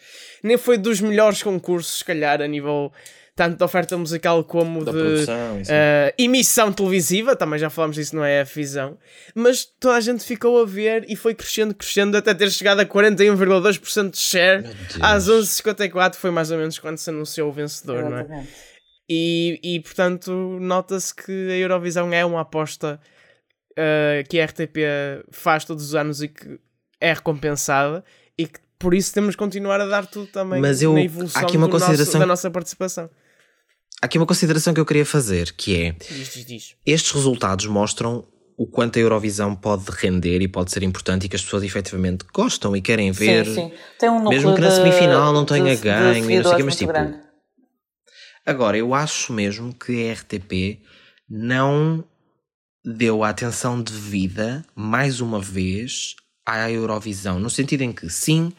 Nem foi dos melhores concursos, se calhar, a nível tanto da oferta musical como Da de produção, eh, emissão televisiva, também já falámos disso, não é a visão, mas toda a gente ficou a ver e foi crescendo, crescendo até ter chegado a 41,2% de share às 11h54, foi mais ou menos quando se anunciou o vencedor, não é? Exatamente. E, e portanto, nota-se que a Eurovisão é uma aposta uh, que a RTP faz todos os anos e que é recompensada e que por isso temos de continuar a dar tudo também Mas eu- na há evolução aqui uma do nosso- consideração- da nossa participação. Há aqui uma consideração que eu queria fazer, que é Diz, diz, diz. estes resultados mostram o quanto a Eurovisão pode render e pode ser importante e que as pessoas efetivamente gostam e querem ver. Sim, sim. Tem um núcleo Mesmo que na de- semifinal não de- tenha de ganho e não sei seguidores mas tipo, grande. Agora, eu acho mesmo que a RTP não deu a atenção devida, mais uma vez, à Eurovisão. No sentido em que, sim,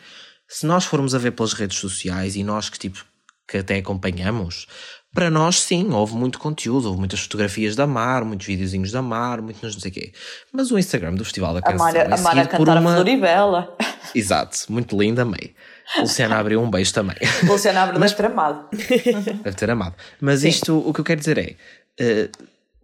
se nós formos a ver pelas redes sociais e nós que tipo que até acompanhamos, para nós sim, houve muito conteúdo, houve muitas fotografias da Mar, muitos videozinhos da Mar, muito não sei o quê. Mas o Instagram do Festival da A Canção Mara, é a Mara a seguido por cantar a uma... Floribela. Exato, muito linda, amei. Luciana abriu um beijo também. Luciana Abre Mas... tramado. Deve ter amado. Mas isto, o que eu quero dizer é: eh,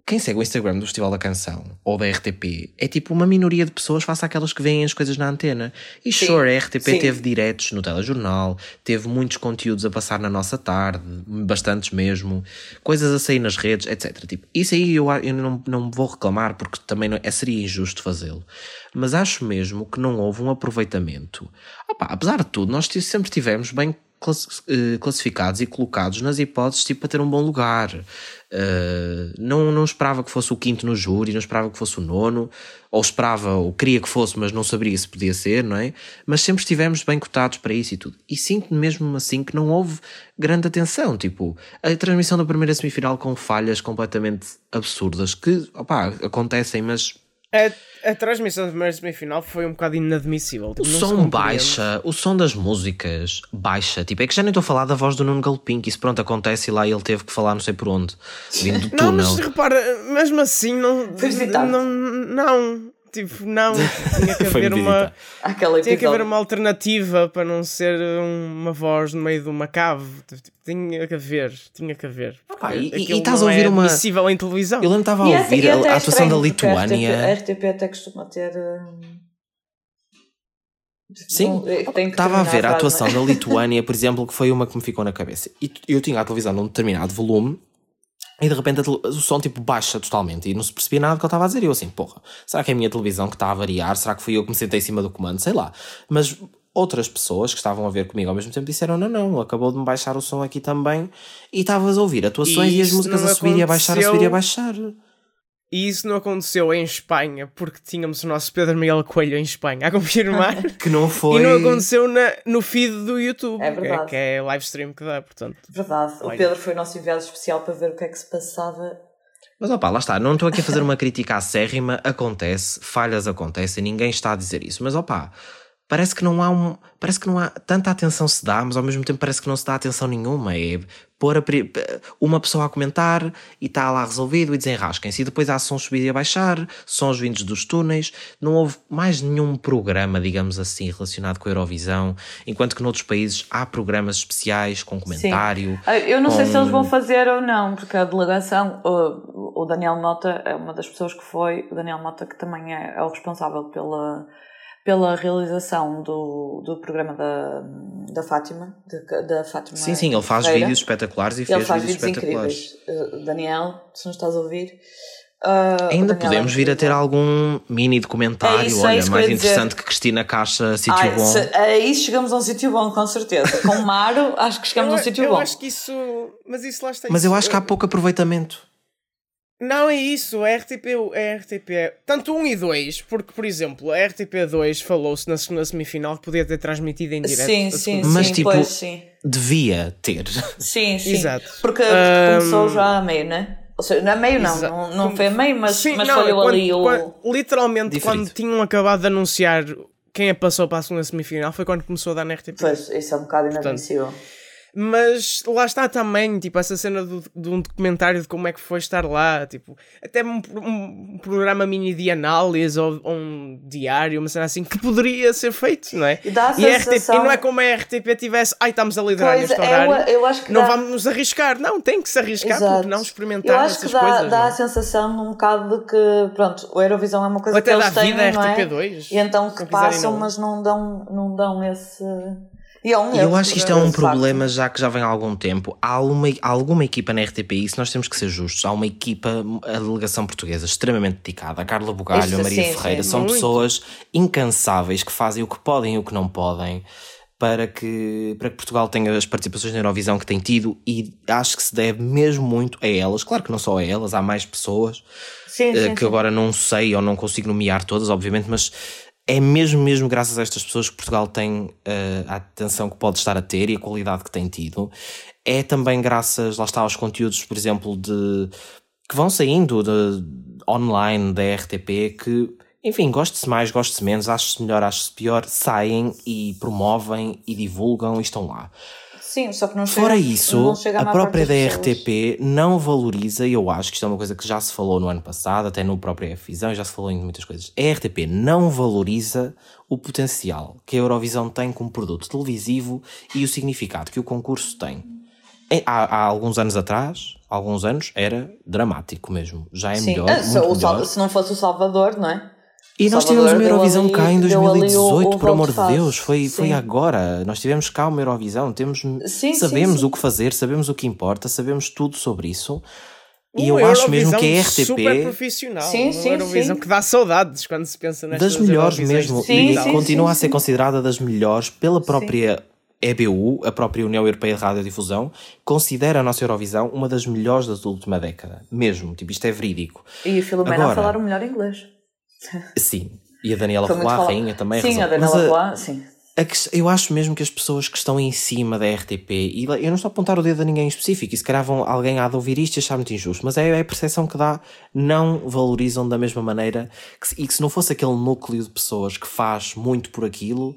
quem segue o Instagram do Festival da Canção ou da RTP é tipo uma minoria de pessoas face àquelas que veem as coisas na antena. E sure, a RTP sim. teve diretos no telejornal, teve muitos conteúdos a passar na nossa tarde, bastantes mesmo, coisas a sair nas redes, etc. Tipo, isso aí eu, eu não, não vou reclamar porque também não, é, seria injusto fazê-lo. Mas acho mesmo que não houve um aproveitamento. Opa, apesar de tudo, nós sempre tivemos bem classificados e colocados nas hipóteses tipo, para ter um bom lugar. Uh, não, não esperava que fosse o quinto no júri, não esperava que fosse o nono, ou esperava, ou queria que fosse, mas não sabia se podia ser, não é? Mas sempre estivemos bem cotados para isso e tudo. E sinto mesmo assim que não houve grande atenção. Tipo, a transmissão da primeira semifinal com falhas completamente absurdas que, opá, acontecem, mas A, a transmissão da primeira semifinal foi um bocado inadmissível. O Tipo, não se som baixa, o som das músicas baixa. Tipo, é que já nem estou a falar da voz do Nuno Galopim, que isso pronto acontece e lá ele teve que falar não sei por onde, vindo do Não, túnel. mas repara, mesmo assim, não. Foi. Não, não, tipo, não. Tinha que haver uma. visitado. Aquele Tinha que haver uma alternativa para não ser uma voz no meio de uma cave. Tipo, Tinha que haver, tinha que haver. Opa, e- e- e estás a não ouvir é uma- admissível em televisão. Eu lembro que estava E a até- ouvir e a, até a é atuação da Lituânia. RTP, a RTP até costuma ter. hum, Sim, que estava a ver a atuação é? da Lituânia, por exemplo, que foi uma que me ficou na cabeça. E eu tinha a televisão num determinado volume e de repente o som tipo baixa totalmente e não se percebia nada do que ele estava a dizer. E eu assim, porra, será que é a minha televisão que está a variar? Será que fui eu que me sentei em cima do comando? Sei lá. Mas outras pessoas que estavam a ver comigo ao mesmo tempo disseram: Não, não, acabou de me baixar o som aqui também e estavas a ouvir atuações e, e as músicas a subir e a baixar, a subir e a baixar. E isso não aconteceu em Espanha, porque tínhamos o nosso Pedro Miguel Coelho em Espanha a confirmar. que não foi. E não aconteceu na, no feed do YouTube, é verdade. Que, é, que é live stream que dá, portanto. Verdade. O Pedro foi o nosso enviado especial para ver o que é que se passava. Mas opá, lá está, não estou aqui a fazer uma crítica acérrima, acontece, falhas acontecem, ninguém está a dizer isso, mas opá, parece que não há um, parece que não há tanta atenção se dá, mas ao mesmo tempo parece que não se dá atenção nenhuma. É pôr a, uma pessoa a comentar e está lá resolvido e desenrasquem-se. E depois há sons subir e abaixar, sons vindos dos túneis. Não houve mais nenhum programa, digamos assim, relacionado com a Eurovisão, enquanto que noutros países há programas especiais com comentário. Sim. Eu não com... sei se eles vão fazer ou não, porque a delegação, o, o Daniel Mota é uma das pessoas que foi, o Daniel Mota que também é, é o responsável pela pela realização do, do programa da, da Fátima, de, da Fátima. Sim, sim, ele faz Ferreira. vídeos espetaculares e ele fez faz vídeos, vídeos espetaculares. Incríveis. Uh, Daniel, se nos estás a ouvir. Uh, Ainda podemos é vir a ter algum mini documentário, é isso, é olha, é mais interessante dizer. que Cristina Caixa, Sítio Ai, Bom. Se, aí chegamos a um sítio bom, com certeza. Com Maro, acho que chegamos eu, a um sítio bom. Eu acho que isso. Mas isso lá está. Mas eu acho que há pouco aproveitamento. Não é isso, a RTP, a RTP, tanto 1 e 2, porque, por exemplo, a RTP 2 falou-se na segunda semifinal que podia ter transmitido em direto. Sim, sim, Mas, sim, tipo, pois, sim. devia ter. Sim, sim. Exato. Porque, porque um... começou já a meio, né? Ou seja, a meio não, não, não foi a meio, mas, sim, mas não, foi quando, ali o. Quando, literalmente, Diferido. quando tinham acabado de anunciar quem a passou para a segunda semifinal, foi quando começou a dar na RTP. Pois, isso é um bocado inadmissível. Portanto, mas lá está também, tipo, essa cena do, de um documentário de como é que foi estar lá, tipo, até um, um programa mini de análise ou, ou, um diário, uma cena assim, que poderia ser feito, não é? E, dá a e, RTP, e não é como a RTP tivesse, ai, estamos a liderar pois, neste horário, eu, eu acho que não dá... vamos nos arriscar. Não, tem que se arriscar, Exato. porque não experimentar eu acho essas que dá, coisas. dá a sensação um bocado de que, pronto, o Eurovisão é uma coisa ou que eles têm, vida não é? RTP2, e então que passam, mas não dão, não dão esse e é um eu acho que isto é um problema já que já vem há algum tempo. Há, uma, há alguma equipa na RTP, isso nós temos que ser justos. Há uma equipa, a delegação portuguesa, extremamente dedicada. A Carla Bugalho, a Maria sim, Ferreira, sim, são muito. pessoas incansáveis que fazem o que podem e o que não podem para que, para que Portugal tenha as participações na Eurovisão que tem tido e acho que se deve mesmo muito a elas. Claro que não só a elas, há mais pessoas sim, uh, que agora não sei ou não consigo nomear todas, obviamente, mas é mesmo, mesmo graças a estas pessoas que Portugal tem uh, a atenção que pode estar a ter e a qualidade que tem tido. É também graças, lá está, aos conteúdos, por exemplo, de que vão saindo de, online da RTP que, enfim, goste-se mais, goste-se menos, ache-se melhor, ache-se pior, saem e promovem e divulgam e estão lá. Sim, só que não chega, Fora isso, a própria da RTP não valoriza, e eu acho que isto é uma coisa que já se falou no ano passado, até no próprio Fvisão, já se falou em muitas coisas. A RTP não valoriza o potencial que a Eurovisão tem como produto televisivo e o significado que o concurso tem. Há, há alguns anos atrás, alguns anos, era dramático mesmo. Já é Sim. melhor. Ah, se, melhor. se não fosse o Salvador, não é? E nós tivemos uma Eurovisão cá em 2018, o, o por amor de Deus, foi, foi agora. Nós tivemos cá uma Eurovisão, temos, sim, sabemos sim, sim. o que fazer, sabemos o que importa, sabemos tudo sobre isso. E eu acho mesmo que a RTP. Super profissional. Sim, sim, uma Eurovisão sim. que dá saudades quando se pensa nestas Das melhores mesmo. Sim, e sim, continua a ser considerada das melhores pela própria EBU, a própria União Europeia de Radiodifusão, considera a nossa Eurovisão uma das melhores da última década. Mesmo. Tipo, isto é verídico. E a Filomena Agora, a falar o melhor inglês. Sim. E a Daniela Roy, a rainha também. Sim, a Daniela Roy, sim. A que, eu acho mesmo que as pessoas que estão em cima da RTP, e eu não estou a apontar o dedo a ninguém em específico, e se calhar vão, alguém há de ouvir isto e achar muito injusto, mas é, é a percepção que dá, não valorizam da mesma maneira, que, e que se não fosse aquele núcleo de pessoas que faz muito por aquilo,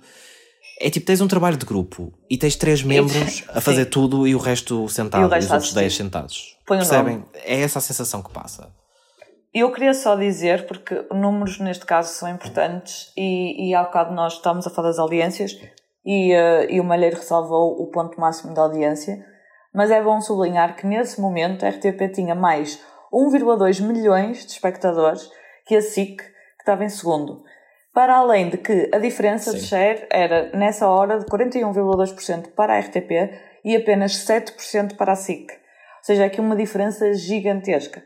é tipo, tens um trabalho de grupo e tens três membros a fazer Sim. tudo e o resto sentado, e, o resto os outros dez sentados. Põe Percebem? É essa a sensação que passa. Eu queria só dizer, porque números neste caso são importantes, e, e há bocado nós estávamos a falar das audiências, e, uh, e o Malheiro ressalvou o ponto máximo da audiência, mas é bom sublinhar que nesse momento a RTP tinha mais 1,2 milhões de espectadores que a SIC, que estava em segundo. Para além de que a diferença Sim. de share era, nessa hora, de 41,2% para a RTP e apenas 7% para a SIC. Ou seja, aqui uma diferença gigantesca.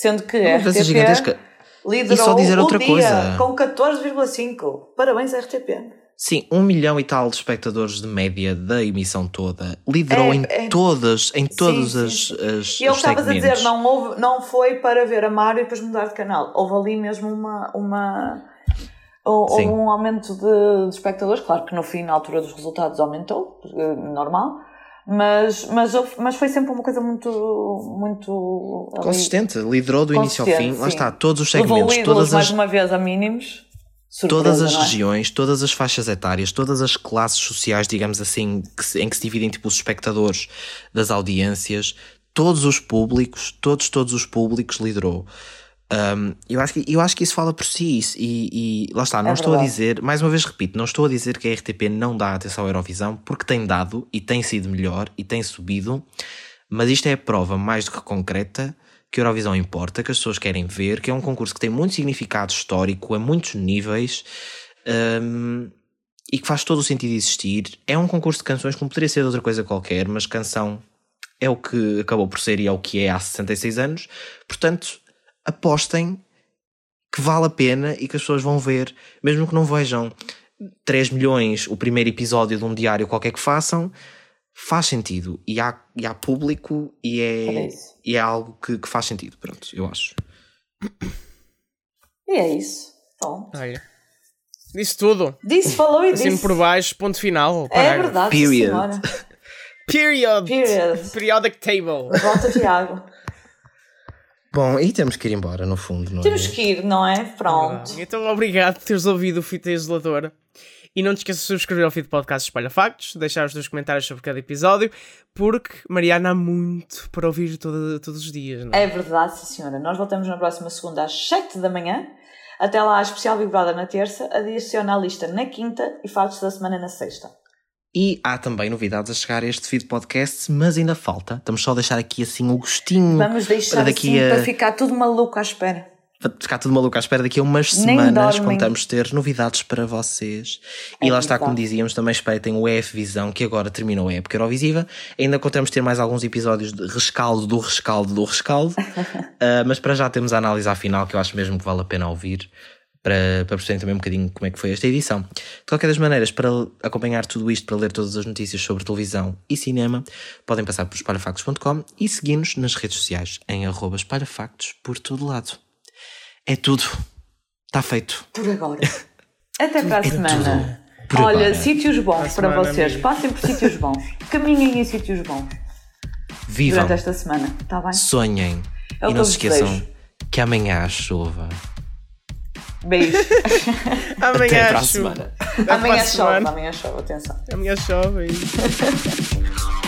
Sendo que a RTP gigantesca. liderou e só dizer outra coisa. com 14,5. Parabéns, RTP. Sim, um milhão e tal de espectadores de média da emissão toda. Liderou É, em é. todas, em todas sim, as, sim. as E é que estavas a dizer, não, houve, não foi para ver a Mário e depois mudar de canal. Houve ali mesmo uma. uma hou- houve um aumento de, de espectadores, claro que no fim, na altura dos resultados, aumentou, eh, normal, mas, mas, mas foi sempre uma coisa muito. muito ali- Consistente, liderou do início ao fim. Consistente, Lá sim. está, todos os Levou segmentos, ídolos todas mais as, uma vez a mínimos. Surpresa, todas as é? regiões, todas as faixas etárias, todas as classes sociais, digamos assim, que em que se dividem tipo, os espectadores das audiências, todos os públicos, todos, todos os públicos liderou. Um, eu, acho que, eu acho que isso fala por si isso, e, e lá está, não É estou a verdade. dizer, mais uma vez repito, não estou a dizer que a RTP não dá atenção à Eurovisão, porque tem dado e tem sido melhor e tem subido, mas isto é a prova mais do que concreta que a Eurovisão importa, que as pessoas querem ver, que é um concurso que tem muito significado histórico a muitos níveis hum, e que faz todo o sentido existir. É um concurso de canções como poderia ser de outra coisa qualquer, mas canção é o que acabou por ser e é o que é há 66 anos. Portanto, apostem que vale a pena e que as pessoas vão ver, mesmo que não vejam 3 milhões o primeiro episódio de um diário qualquer que façam, faz sentido e há, e há público e é, isso. e é algo que, que faz sentido, pronto, eu acho. E é isso. Pronto. Olha. Disse tudo. Disse, falou e Assino disse. por baixo, ponto final. É parágrafo. verdade, sim, Period. Period. Period. Periodic table. Volta, Tiago. Bom, e temos que ir embora, no fundo, não Temos é? que ir, não é? Pronto. Então, obrigado por teres ouvido o Fita Isoladora. E não te esqueças de subscrever ao feed podcast Espalha Factos, deixar os teus comentários sobre cada episódio, porque Mariana há muito para ouvir todo- todos os dias, não é? É verdade, sim, senhora. Nós voltamos na próxima segunda às 7 da manhã. Até lá, a especial Big Brother na terça, adiciona a lista na quinta e factos da semana na sexta. E há também novidades a chegar a este feed podcast, mas ainda falta. Estamos só a deixar aqui assim o gostinho Vamos deixar para daqui assim a para ficar tudo maluco à espera. para ficar tudo maluco à espera daqui a umas Nem semanas dormem. contamos ter novidades para vocês. E É lá está, como dizíamos, também espreitem o EF Visão, que agora terminou a época Eurovisiva. Ainda contamos ter mais alguns episódios de rescaldo do rescaldo do rescaldo. Ah, mas para já temos a análise à final, que eu acho mesmo que vale a pena ouvir. Para, para perceberem também um bocadinho como é que foi esta edição. De qualquer das maneiras, para acompanhar tudo isto, para ler todas as notícias sobre televisão e cinema, podem passar por espalhafactos.com e seguir-nos nas redes sociais em arroba espalhafactos por todo lado. É tudo. Está feito. Por agora. Até para a semana. por Olha, agora. sítios bons Para a para semana, vocês. Passem por sítios bons. Caminhem em sítios bons Vivam, durante esta semana. Está bem? sonhem É o e não eu se esqueçam desejo. que amanhã há chuva. Beijo. Amanhã Até a semana. Até amanhã chove. semana. Amanhã chove. Atenção. Amanhã chove. e-